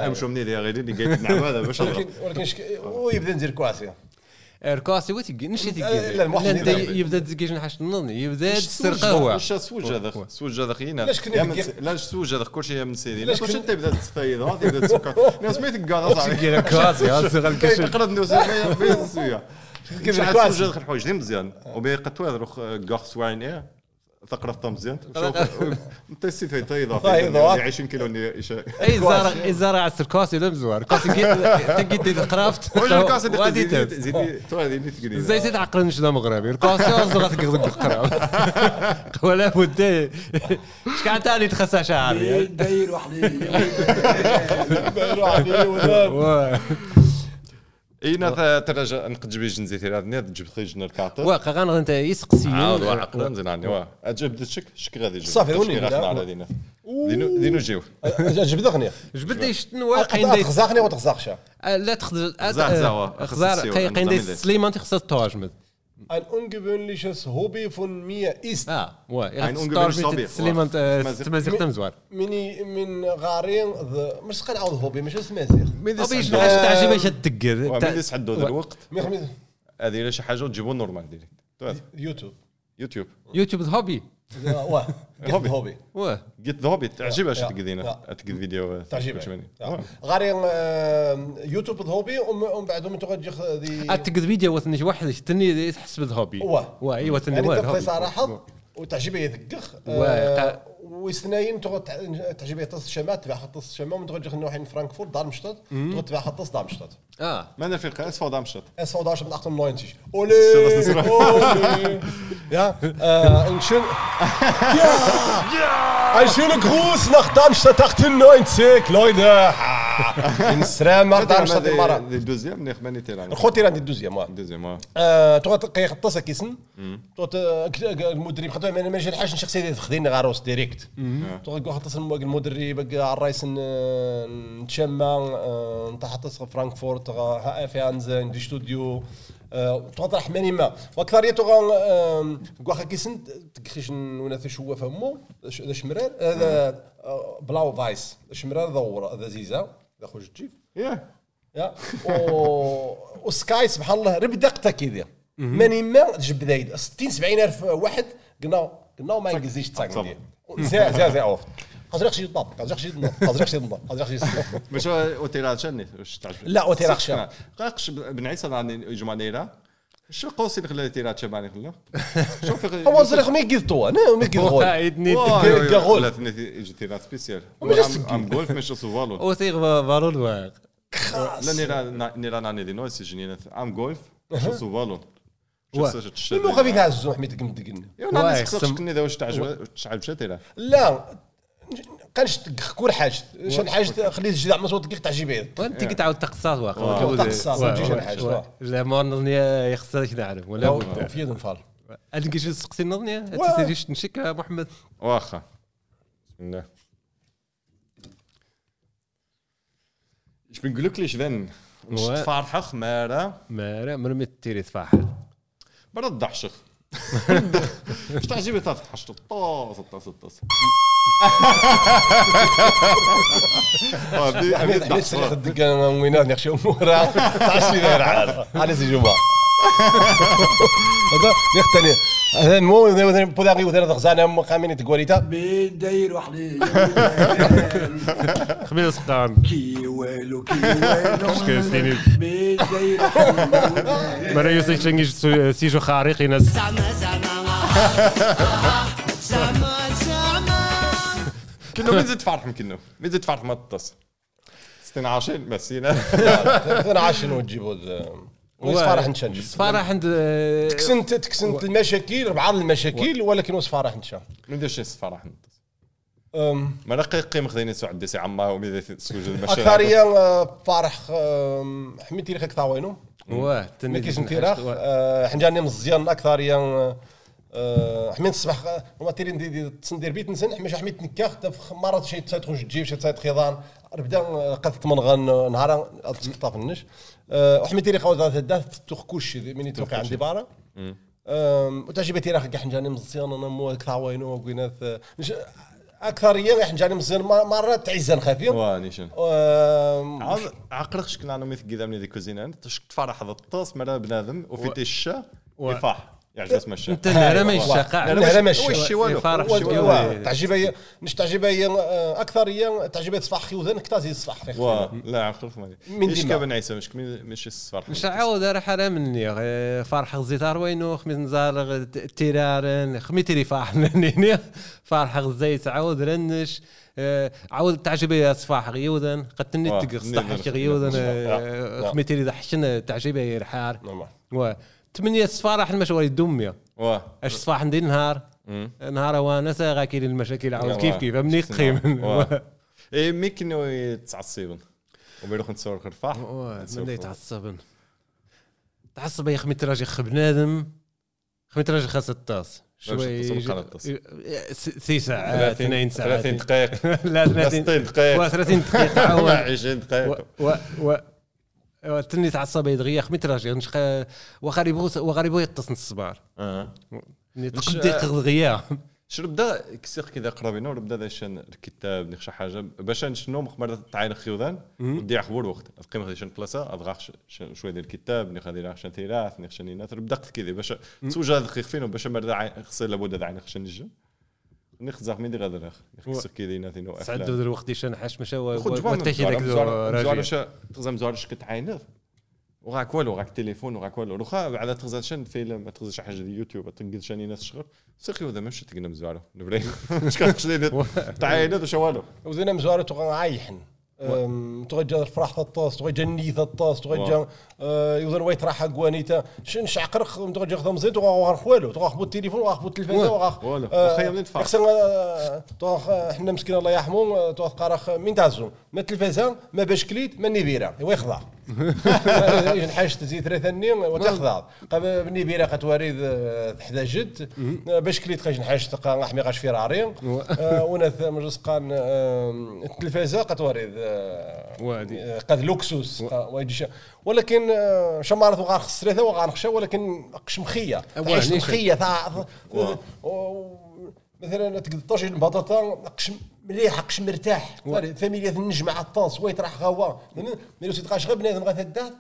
أمشوا مني يا غيري اللي نعم هذا باش ولكن ولكن ويبدأ ندير كواسي. اركاسي وتقي نشي لا، تقي الموحد لا يدير. انت يبدأ. تقي حاجة النظني يبدأ تسر قهوه واش سوج هذا؟ سوج هذا خينا؟ لا سوج هذا؟ كل شيء من سيدي. كنا- انت بدأت تستيض هذا يبدا تسكر ناس ما يتقال صاحبي [LAUGHS] الكشف. قرب نوز بيان سويا هذا الحوايج؟ دي مزيان؟ وبي قطوه روخ قاخ سواين إيه؟ ثقرة مزيان شوف انت السيت هي تايضا تايضا. 20 كيلو إيش- أي زارع أي زارع على الكاسي لا مزوار كاسي تنقيت دي كرافت واش اللي وادي زيدي اللي تقري زي سيد عقل نشدا مغربي الكاسي أصلا غتقضي القراب ولا بد. شكاع تاني تخسى شعري؟ داير وحدي. [LAUGHS] اينا ترجع نقد جبي جنزي تيرا هذا جبت خي جن الكاطر واقع غنغ انت يسقسي عاود عقلا نزين عني واه أجيب الشك شك غادي يجي صافي، شك نبدأ. على دينا دينو دينو جيو. جبد اغنيه جبد يشتن واقع تغزاقني وتغزاقش لا تخذ زاق زاوا. خزار خص قاين. دي سليمان تخص التواجمد Ein ungewöhnliches Hobby von mir ist آه وا Ein ungewöhnliches Hobby. سليمان Tmaziغ. تمازيغ تمزوار مني من غارين مش قنعاود هوبي مش اسمه زيغ مين وبيش يسعد نعاش تعجب إيش تدقر مين يسعدوا ذا الوقت هذه شي حاجة تجيبوا نورمال ديريكت تو هذا. يوتيوب يوتيوب يوتيوب هوبي واه هوبي. هوبي وا قلت ذهبي تعجبها يا. تقدينا. تقد فيديو تعجبها واه. آه، يوتيوب هوبي ومن بعد من تغجي ذي تقد فيديو وثني واحد تني تحس بالهوبي واه. وا اي وثني يعني وا تقضي الهوبي. صراحة وتعجبها يثقخ وقع- ويستناين تغد تعجبها تص الشمال تبع خط الشمال ومن تغجي نروح فرانكفورت دارمشتات تغد تبع خط دارمشتات اه ما انا في اس فو دامشت Es war da schon 98. Ist Ole! das das Ole! Ja, äh, ein schön. Ja! Ein schöner Gruß nach Darmstadt 98, Leute! In Srema, Darmstadt المرة. دي دوزيام نيخ ماني تيران خوتي راندي الدوزيام واه. دوزيام واه. آه، تغط قي خطاس كيسن المدرب خطا ما ماشي الحاجة شخصيه تخديني غاروس ديريكت. تغط خطاس المدرب على الرئيس نتشمى آه، نتحطس فرانكفورت غا- في انزا ندي استوديو تغط رحماني ما. وأكثرية تغا كواخا كيسن تكخيش ولا شو فمو ذا شمرار هذا آه، بلاو فايس. شمرار ذا ذا زيزا ذا خوش تجيب يا. و... وسكاي سبحان الله ربدقتا كذا ماني ما تجيب بدايد 60 70 ألف واحد قلنا قلنا ما ينقزيش. دي زي زي زي اوف قازرق شي طاب قازرق شي طاب قازرق شي طاب قازرق شي باش اوتيرا شني؟ واش تعجبك لا، أوتيرا خشا. قاقش بن عيسى راني جمانيرا شو قوسي خلى تيرا تشباني خلى شوف هو زرق ما يقيد طوا أنا ما يقيد غول. عيدني كغول. لا يجي تيرا سبيسيال. ام جولف مش سوفالو وثيغ فالول واق لا نيرا نيرا ناني دي نويس جنينا أم جولف مش سوفالو قمت قلنا. يا واي، ناني سقسش خصم- كني ذا واش تعجب تعجب شتيرا لا. كانش كل حاجة. شن حاجة خليت تجي زعما صوت كيف تعجبها وانت كتعاود تقصاص واقع واه. وجود- تقصاص، واه، تجي شي واه، حاجة، واه. واه. لا ما نظني يخصك نعرف ولا بد. في يد نفال هذيك كيجي تسقسي نظني واه. تسيريش نشك محمد؟ واخا. بسم الله. إيش بنقول لك ليش ذن مش واه. تفارحة خمارة ما مرمي تيري تفاحل برا الضحشخ تاث حشت الطاس الطاس الطاس آه، بدي- بدي حميد الضحش. سلخ الدقه وينات نخشى امورها تعشي غير عاد على سي جمعه هذا نختني هذا مو بوداغي وثلاث غزانا مقامين تقوليتا داير وحدي خميس سقان كي والو كي والو كاستيني داير مرا يوسف تشنجي سيجو خارقي ناس كنا مين زيد تفرح كنا مين زيد تفرح ما تطس 26 بس هنا أنا عاشن وتجيبوا وصفارح نشنج فرح عند تكسنت تكسنت المشاكل بعض المشاكل ولكن وصفارح نشان. من شي فرح نطس ما لقي قيم خذيني سو عندي سي عما ومي سوج المشاهد. أكثرية فرح آه، حميتي لك كثاوينو واه ما كاينش انتراخ حنجاني مزيان أكثرية آه، حميت الصباح دي دي تصندير بيت نسن حميت نكاخ مرات شي خوش تجيب شي تسايت خيضان. ربدا قد تمنغن نهار تسقطا في النش. آه، وحميت لي خوز هذا توخ كلشي مني توقع عندي بارا. وتعجبتي راك كاع حنجاني مزيان أنا مو كثاوينو وقينات آه، نش- أكثرية حنجاني مزيان مرات تعزان خفيف وانيشن آم، عاد عقلك شكون أنا مثل كذا من ذيك كوزينان تفرح هذا الطاس مرة بنادم وفي تيشا و- يفاح يعجبس مشى أنت النهار ما أيوة. يشقع النهار ماشي. وش شي والو هي نش تعجبها هي آه، أكثر هي تعجبها تصفح خيوذن كتازي تصفح لا عقل مالي من ديما. كابن عيسى مش مش الصفار مش عاود راه حرام مني. فرح زيتار وينو؟ خميس نزار تيرارن خمي تيري فرح فرح زيت عاود رنش. آه، عاود تعجبي صفاح غيوذن قتلني تقص ني- غيوذن نعم. خمي تيري ضحشن تعجبي الحار. نورمال و ثمانية صفار مش وري دمية واه. اش صفاح ندير نهار. نهار وانس غاكيل المشاكل. عاود. كيف كيف؟ مني قيم. واه. [LAUGHS] إيه ميك انه يتعصبن. وبيروح نتصور خرفاح من يتعصبن؟ تعصب يا خمي تراجي خ بنادم. خمي تراجي خاص الطاس. شوي سي ساعات اثنين ساعات. 30 دقائق [LAUGHS] لا 30 60 دقائق 30 دقيقة. عاود 20 دقائق و و و تني تعصب دغيا خمي تراجي نش وغاري يبغوا وغاري يبغوا يتصن الصبار آه. مش- تقدي دغيا. شنو بدا كسير كذا قرابين ولا بدا شان الكتاب نخشى حاجة؟ باش شنو مخمر تعاين خيوذان ودي خبور وقت. القيمه شن بلاصة ادغاخ شوية ديال الكتاب نخ غادي شان تيراث نخ شان ناثر بدا كذا باش هذا دقيق فين باش مردا عين خصي لابد عين خشن نجا نخ زاخ مين دي غادي نخ كسير كذا ناثينو سعدوا ذر وقت شن حاش مشى خد جبان وتحي ذاك زوار الراجل شا تغزم زوار شكت عينه. وغاك والو غاك تليفون وغاك والو. واخا بعد تغزا شن فيلم ما تغزا شي حاجة ديال يوتيوب تنقل شاني ناس شغل. سيخي وذا ماشي تقنا مزوارو نبري [LAUGHS] اش كان [LAUGHS] تعاينه وش والو. وزينا مزوارة تغا الطاس تغا جا النيث الطاس تغا جا آه، يوزن ويت راح قوانيتا شن شعقر تغا جا خدم زيت تغا غار خوالو تغا خبو التليفون وغا خبو التلفازه وغا والو. آه، وخا يوم ندفع. يخصن آه، تغا حنا مسكين الله يرحمه آه، تغا قارخ من تعزو ما التلفازه ما باش كليت ما النبيره هو يخضع تزيد ثلاثة النين وتخضع. قبل النبيره قتواريد آه، حدا جد آه، باش كليت خاش حاجة تقا احمي غاش فيراري آه، وناث مجلس قان التلفازة قتواريد قد لوكسوس ولكن شمارت وغار خص ثلاثة وغار نخشى ولكن قش مخية. أوه، عيش نيشان. مخية تاع مثلا تقدر طاجين البطاطا قش مليح قش مرتاح. فاميليا النجم مع الطاس ويت راح غوا. ملي تبقاش غير بنادم غتهدات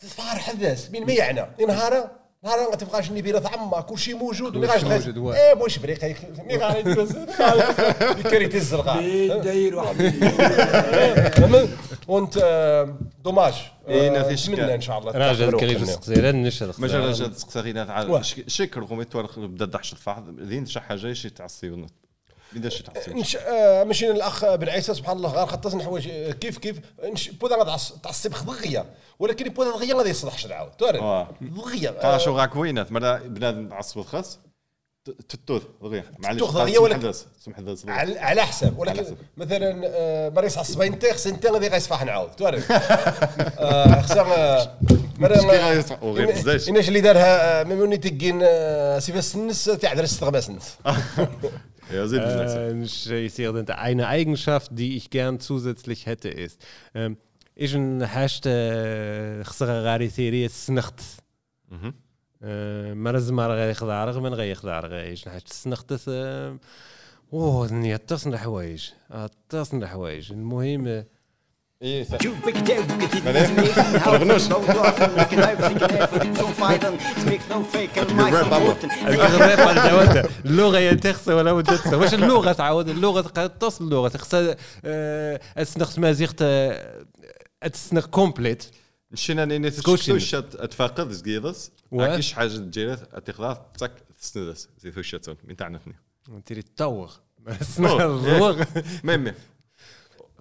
تفار حداث من ما يعنى. نهار نهار ما تبقاش النبيره عما كل شيء موجود. مي غاش موجود،. إيه بوش بريق. مي غادي يدوز. الكريت الزرقاء بين داير فهمت؟ [LAUGHS] وانت آه، دوماج. إيه، آه، نافي شكا. نتمنى إن شاء الله راجل وقتنا. السقسيرة نشر ما جا راجل. تعال شكر خومي توارخ بدا ضحش الفحض دين شي حاجة شي تعصيب. بدا شي تعصيب نش... آه مشينا الأخ بن عيسى سبحان الله غير خطاس نحوايج آه، كيف كيف؟ نش... بودا غتعص- تعصب خضغيه ولكن بودا دغيا غادي يصلحش العاود تعرف آه. دغيا قال شو غاك وينات؟ مرة بنادم عصب خاص تتوث دغيا معليش تتوث دغيا ولكن- سمح صغير. على, على حساب. ولكن. مثلا آه مريس عصبين انت خص انت غادي غيصفح نعاود. تعرف [LAUGHS] آه خصها آه، مرة وغير بزاف. اللي دارها آه، ملي تكين آه، سيف السنس تعذر استغمى سنس. [LAUGHS] يا زيد بزاف Äh, ich sehe, eine Eigenschaft, die ich gern zusätzlich hätte, ist, ähm, ich حاجة خسر غاري ثيري السنخت مرة زمار غير يخضع رغم من غير يخضع غير إيش حاجة السنخت اوه نية تصن الحوايج آه، تصن الحوايج المهم إيه صح. [LAUGHS] الراب اللغة يا تخسى ولا ود تخسى واش اللغة تعاود؟ اللغة تصل اللغة تخسى السنخ مازيغت السنخ كومبليت مشينا نيني. تشوش اتفاقد زقيضس. حاجة تجيرات اتخلاص تك تسندس. زي ثوش تون من تعنفني تيري تطوغ ميمي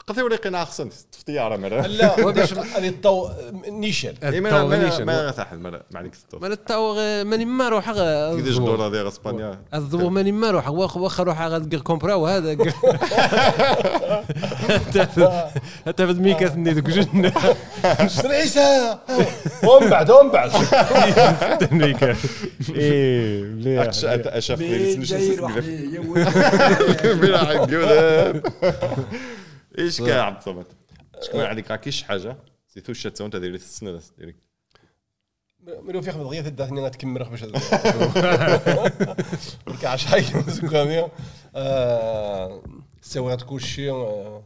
قضي وريقنا اخسن تفتيارة مرة. [LAUGHS] لا [LAUGHS] باش هذه الطو نيشان. ما الطوغ ما نيشان. ما مرة ما عليك ستوب ما التطوغ ماني ما روح كيديش الدورة ديال إسبانيا. الضبو ماني ما روح. واخا واخا روح غادي كومبراو هذا حتى [LAUGHS] بد ميكا ثني ذوك جن. عيسى؟ ومن بعد ومن بعد. ميكا إيه مليح أشاف لي بلا عقول إيش كاع عبد الصمد شكون عليك؟ راكيش حاجة؟ زي ثوش تون تدير لي السنة ديري. ملي في خدمة دغيا تداتني غتكمل باش [LAUGHS] كاع شحال زكامية سوي غتكون شي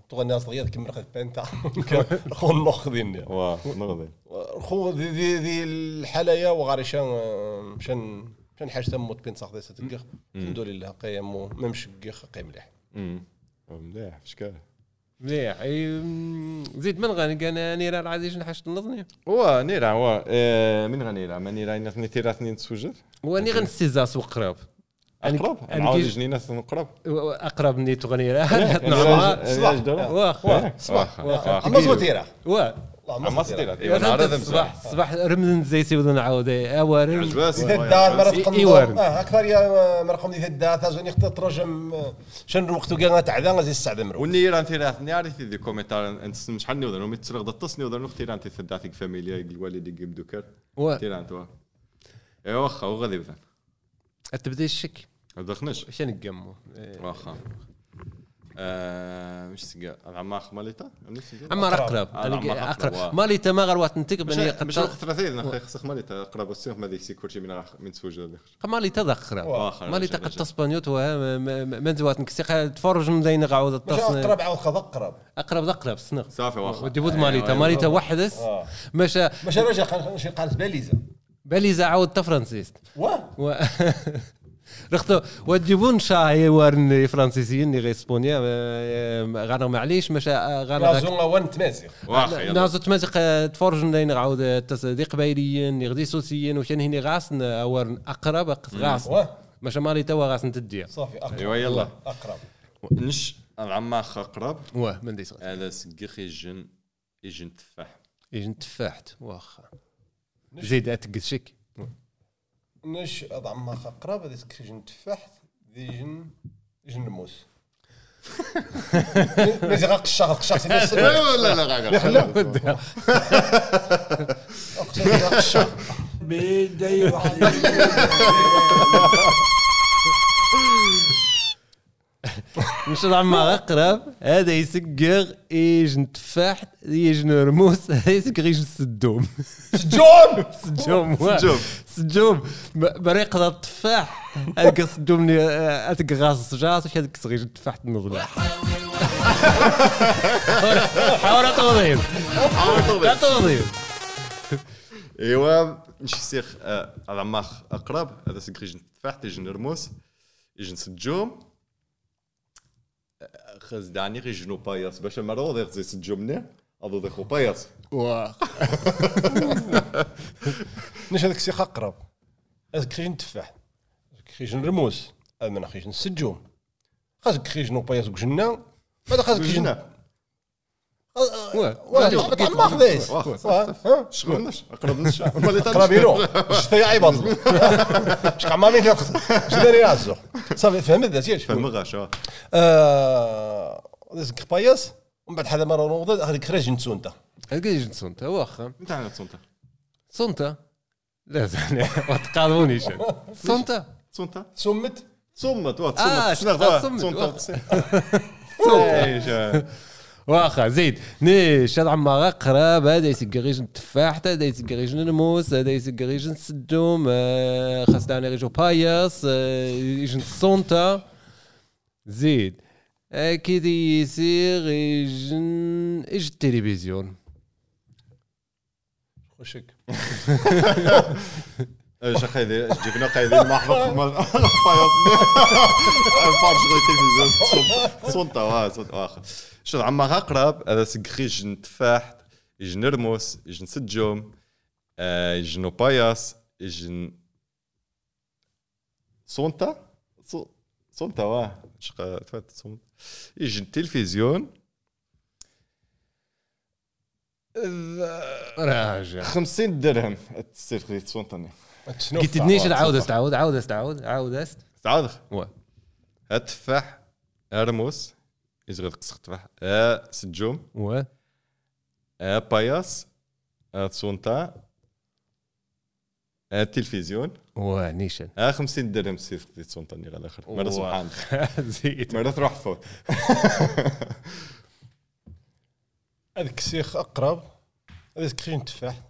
تغني ناس دغيا تكمل خد بانتا [LAUGHS] خو ديالنا واه نغضي خو دي دي, دي الحلايا وغاري شان مشان كان حاجة تموت بين صاحبي ستقخ الحمد لله قيم ممشي قيم مليح. مليح فشكال مليح. زيد من غني؟ كان نيرا العزيز نحشت النظني هو نيرا هو آه، من غنيرا ما نيرا نثني تيرا اثنين تسوجد؟ واني غنستيزاس وقراب. أقرب؟ أنا نعاود جنينة نقرب أقرب نيت غنيرا [LAUGHS] صباح. واخا صباح. واخا عما زوتيرا وا ايوا ايوا نهار هذا الصباح الصباح رمزن زيتي وذا نعاود اوارم الدار مرات. آه أكثر يا مرقم دي الدار اختار ترجم آه، شن وقتو كان تعدا زي السعد مرو والنيرا انت راه نعرف ذي كومنتار أنت شحال نوضر ومي تسرق تصني وذر نختي انت ثداتك فاميليا الوالد يجيب دوكر. وا تيرا انت وا ايوا واخا وغادي بذا تبدا الشك. هذا خنش. واش نقمو واخا. آه، مش سقا العماخ ماليتا؟ عمار أقرب. آه، أقرب. أقرب، مالي تما غير وقت نتك بني مش قد وقت ثلاثين أخي خصك ماليتا قرب السيف ما ذيك سيكورتي من من سوج هذا مالي تذكر واخا مالي تقد تسبانيوت من زوات نكسي. تفرج من دين عاود مش التصن أقرب عاود خذ أقرب. أقرب أقرب سنغ صافي واخا ودي بود ماليتا. ماليتا وحدث آه. مشى مش رجع خلينا شي قالت باليزا باليزا عاود تفرنسيست. واه [LAUGHS] و... رختو وتجيبون شاهي ورن فرنسيسيين غير اسبونيا غانا معليش مشى غانا رازون وان تمازيغ واخا يلا نازو تمازق تفرج دين عاود دي قبايليين غدي سوسيين وشان هني غاسن ورن اقرب غاسن ماشي مالي توا غاسن تديا صافي اقرب ايوا يلا اقرب نش العماخ قرب واه من دي صوت هذا سقيخ يجن يجن تفاح يجن تفاحت واخا زيد اتقد شك نش أضع ما اقرب هذا كيجن تفاح ديجن ديجن الموس مازيغ [LAUGHS] قشاغ قشاغ لا لا لا خلا قشاغ بدي واحد مش زعما اقرب هذا يسقر يجن تفاح يجن رموس هذا [LAUGHS] يسقر يجن سدوم [LAUGHS] [LAUGHS] سجوم. سجوم. سجوم. ب- بريق التفاح. هذاك سجوم هذاك غاص جاس وش هذاك صغير تفاح النظلة حاول توضيح لا توضيح إيوا نش سيخ آه، ألعماخ أقرب. هذا يجن تفاح يجن رموس يجن سجوم آه، خز دعني يجنو باياس باش مرة ضيق زي سجومني اضو ضيخو باياس نش هذاك السيخ اقرب هذاك كيجن تفاح كيجن رموس هذا من كيجن سجوم خاصك كيجن باياس وجنا هذا خاصك كيجن جنا واه لعبة على الماخذيس واخا شغل نش اقرب نش قرابي له شتي عيبط شكون ما مين جداري راسو صافي فهمت ذات ياش فهم غاش آه. آه هذاك باياس ومن بعد هذا مره نوض هذيك خرج نتسونتا هذاك يجن سونتا واخا انت عندك سونتا سونتا لا ما تقاضونيش سونتا سونتا سمت صمت واه صمت صمت، صمت واخا زيد نيش هذا عما قراب هذا يسقى غيجن التفاح هذا يسقى غيجن الموس هذا يسقى غيجن السدوم آه، خاص دعني غيجو باياس آه، يجن السونتا زيد أكيد يصير يجن إيش التلفزيون؟ خشك [LAUGHS] إيش قايدين؟ جبنا قايدين مال فارج غير تلفزيون صونتا واه صونتا واخا شو عما اقرب هذا سقخي يجن تفاح يجن رموس يجن سجوم آه، يجنو باياس يجن صونتا؟ صو- صونتا واه شقا تفات صونتا يجن تلفزيون راجع 50 درهم التصيف خذيت صونتا قلت نيش عاود استعود عاود استعود عاود است تعال وا. التفاح ارموس يزغل قصق تفاح. آه سجوم. و. آه باياس. آه تسونتا. آه تلفزيون. و نيشان. آه 50 درهم سيف خذيت سونتا نيغ على الآخر. مرة سبحان [LAUGHS] زيد مرة تروح تفوت [LAUGHS] هذاك السيخ أقرب. هذاك كيجن تفاح.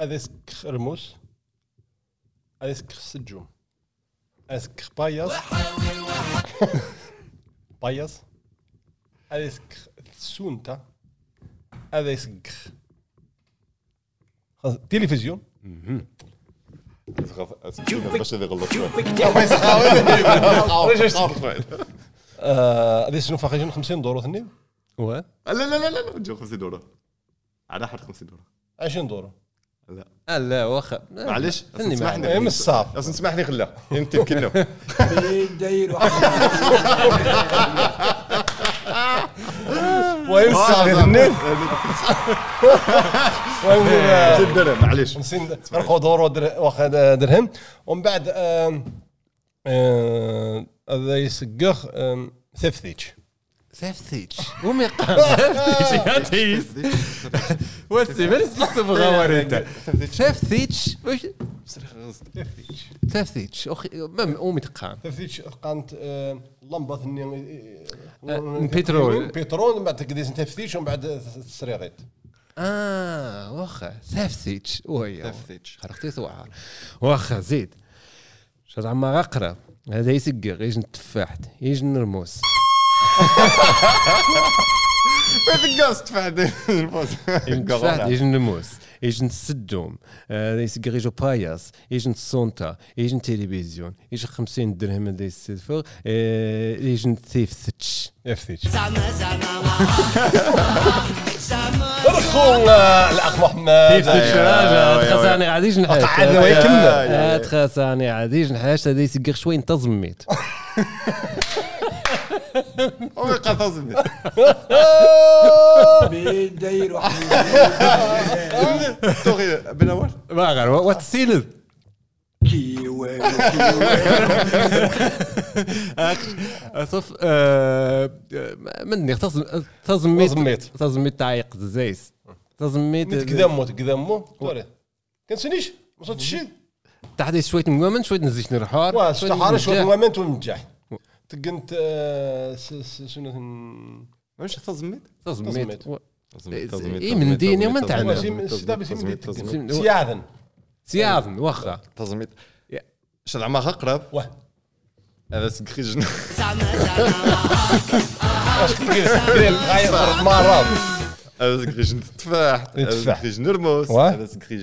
هذاك رموس هذاك سجوم. هذاك باياس. [LAUGHS] باياس. سونتا هذاك خلاص تلفزيون باش هذا غلط آه، هذه شنو فاخي 50 دورو ثني و لا لا لا لا جو 50 دورة على حد 50 دورة 20 دورو لا آه، لا واخا معليش ثني اسمحني اي من الصاف أصلا اسمح لي خلا انت كنا داير وين آه، زيد درهم معليش 50 رخو دورو واخا درهم ومن بعد آه، هذا يسقخ ثفثيج سافتيتش [LAUGHS] يا تيس. وسي بس بس بغاور أنت؟ سافتيتش واش سافتيتش أخي ما وميتقام ثفثيج قانت آه، لمبة ثني آه، من بترول. بترول من بعد تقديس ثفثيج ومن بعد تسريغيت آه واخا. سافتيتش وهي سافتيتش. خرقتي ثوعار واخا زيد. شاد عما اقرب هذا يسقق يجن التفاحت يجن نرموس. تقاس تفعل البوز يجن التفاحت يجن نرموس يجن السدوم هذا يسقق يجو باياس يجن السونتا يجن تلفزيون يجن 50 درهم هذا يستدفغ يجن ثيفتش ثفثيج رخو آه، الأخ محمد. ثيفتش راجع تخساني عاديش نحاش قعدنا وهي كمل تخساني عاديش نحاش هذا يسقق شوي انتظميت [LAUGHS] هو قفزني داير واحد توغي بن اول ما غير كيوي كيوي صف مني تزميت تزميت. تعيق زيس. تزميت تقدمو توري. كنسنيش ما صوت الشيء تحدي شوية نقومن شوية نزيش نرحار واه استحارة شوية مومنت ونجح تقنت آه، شنو واش تزميت تزميت تزميت إيه من ديني ومن. تزميت. سياذن سياذن واخا تزميت يا. شاد عما اقرب واه هذا سكريج اش تقيل تقيل غاية ضرب مرات هذا سكريج تفاح هذا التفاح. سكريج نرموس واه. هذا سكريج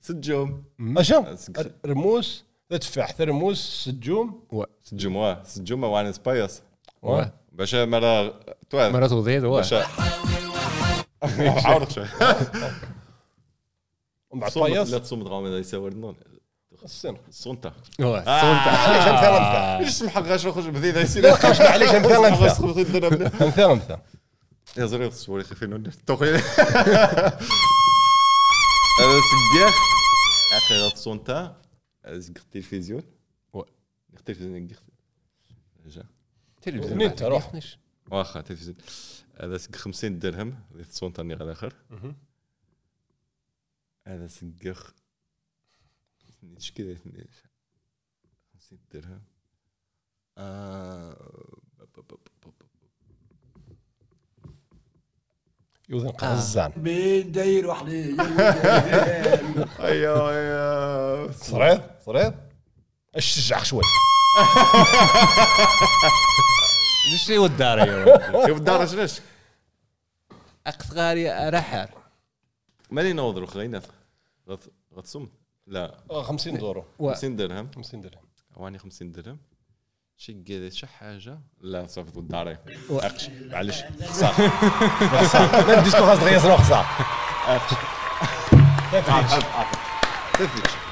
سجوم. اشا سكريج- رموس تفاح ثرموس سجوم؟ سجوم واه سجوم وان سبايس واه باش مرة توال. مرات وضيد باش [LAUGHS] واه عاورك شوي. ومن بعد صوم لا تصوم دغام هذا يساور النون السن. السونتا واه معليش امثال امثال ليش سمحك غاش نخرج بذي ذا معليش امثال امثال امثال امثال امثال يا زري الصوري خفين توخي هذا سقاخ أخي غات [LAUGHS] سونتا زق التلفزيون؟ و- التلفزيون جا. تلفزيون انت روح واخا تلفزيون. هذا سق 50 درهم ذي سونتا ني على الآخر هذا سقاخ إيش كذا 50 درهم. آه، يوزن قزان داير واحد أيوه أيوه. صريض صريض اش تشجع شوي؟ [LAUGHS] ليش وداري شوف الدار شناش اقصغاري رحر. مالي نوضر خلينا. غتصم لا. آه، 50 دورو 50 درهم. 50 درهم. واني 50 درهم. شي كذا شي حاجة؟ لا صافي الداري أقش. معليش. صح ما نديش خاص دغيا سنو خسار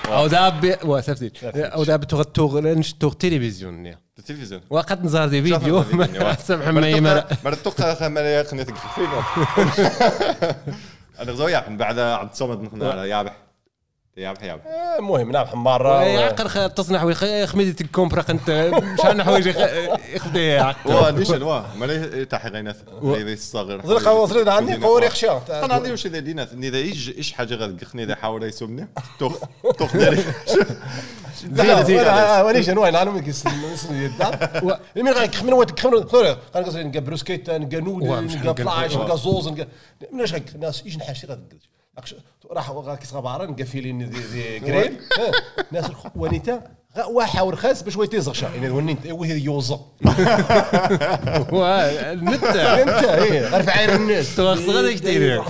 أو داب وا سفتيت أو داب تغ تغ نشتغ تلفزيون التلفزيون وقد نظهر دي فيديو. [LAUGHS] سامح معي مرة مرة. توقع خمال يا خني تقفل فينا [LAUGHS] أنا غزو يابح من بعد عبد الصمد نخنا على يابح. يابح آه، المهم نابح مره يعقر تصنع وي خميدي الكومبرا انت شحال حوايج يخدي يعقر وا نيشان وا مالي تاحي غينات غير الصغير ظل قوصرين عندي قوري خشا أنا عندي واش ذا دينات ني ذا إيش إيش حاجة غادقخني ذا حاول يسمني توخ توخ داري لا لا وليش أنا من كيس الدار مين غير كخمن وات كخمن خوري قال قصدي نلقى بروسكيت نلقى واه، مش نلقى فلاش نلقى- زوز نلقى مناش غير الناس إيش نحاشي غادقد راح غا كيس غباره نلقى فيلين دي دي جرين [LAUGHS] ها، ناس الخ- ونيتا غا واحد ورخاص باش ويتي زغشا يعني ونيت وهي يوزا نتا [LAUGHS] انت [LAUGHS] إيه. غير في عين الناس. تو صغير يشتري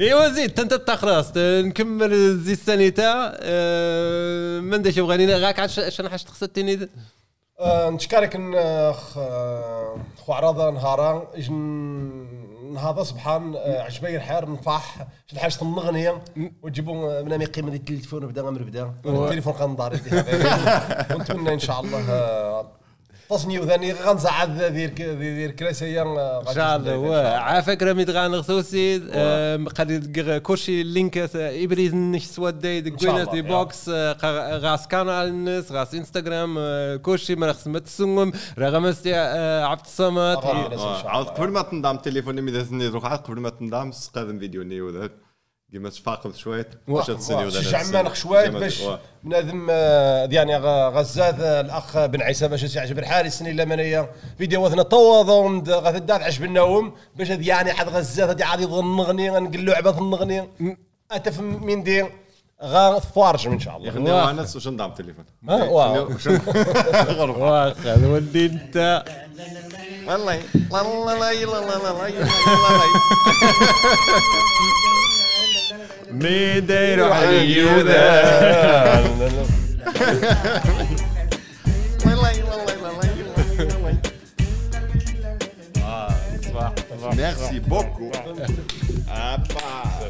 ايوا زيد انت تا خلاص نكمل زي السانيتا. آه، من داش بغاني غاك عاد شنو حاجة تخص التيني نتشكرك ان آه، خ- آه، خو عراضه نهارا اج نهضا صبحان آه، عجبي الحار نفاح شد حاجة النغنيه وتجيبوا من قيمه ديال التليفون بدا غير بدا التليفون قنضاري [LAUGHS] ونتمنى إن شاء الله آه، تصنيو ثاني غنزعد دير دير كراسيه إن شاء الله واه. عافاك راه ميت غانغثوسي قد كلشي اللينكات إبريز نش إن شاء الله، دي. بوكس آه، غا- غاس كانال الناس غاس إنستغرام آه، كلشي ما خص ما غمستي آه، عبد الصمد. آه، عاود قبل ما تنضم التليفون مي دازني روح قبل ما تنضم سقادم فيديو نيو كيما تفاقم شوية واش تسنيو شجع مانخ شوية باش بنادم آه، يعني غ- غزات آه، الأخ بن عيسى باش يعجب الحارس سنين لمنيه فيديوهاتنا تواضع غتدات عجب النوم. باش هاد يعني عاد غزات هادي عاد يظن نغني غنقول له عباد النغني اتفهم من دي غا فارج ان شاء الله. واخا. ناس واش نضم التليفون؟ ها واو. [LAUGHS] واخا ولدي انت. والله لا لا لا لا لا لا لا مي Mineiro Aguilda. Merci beaucoup. Ah, bah.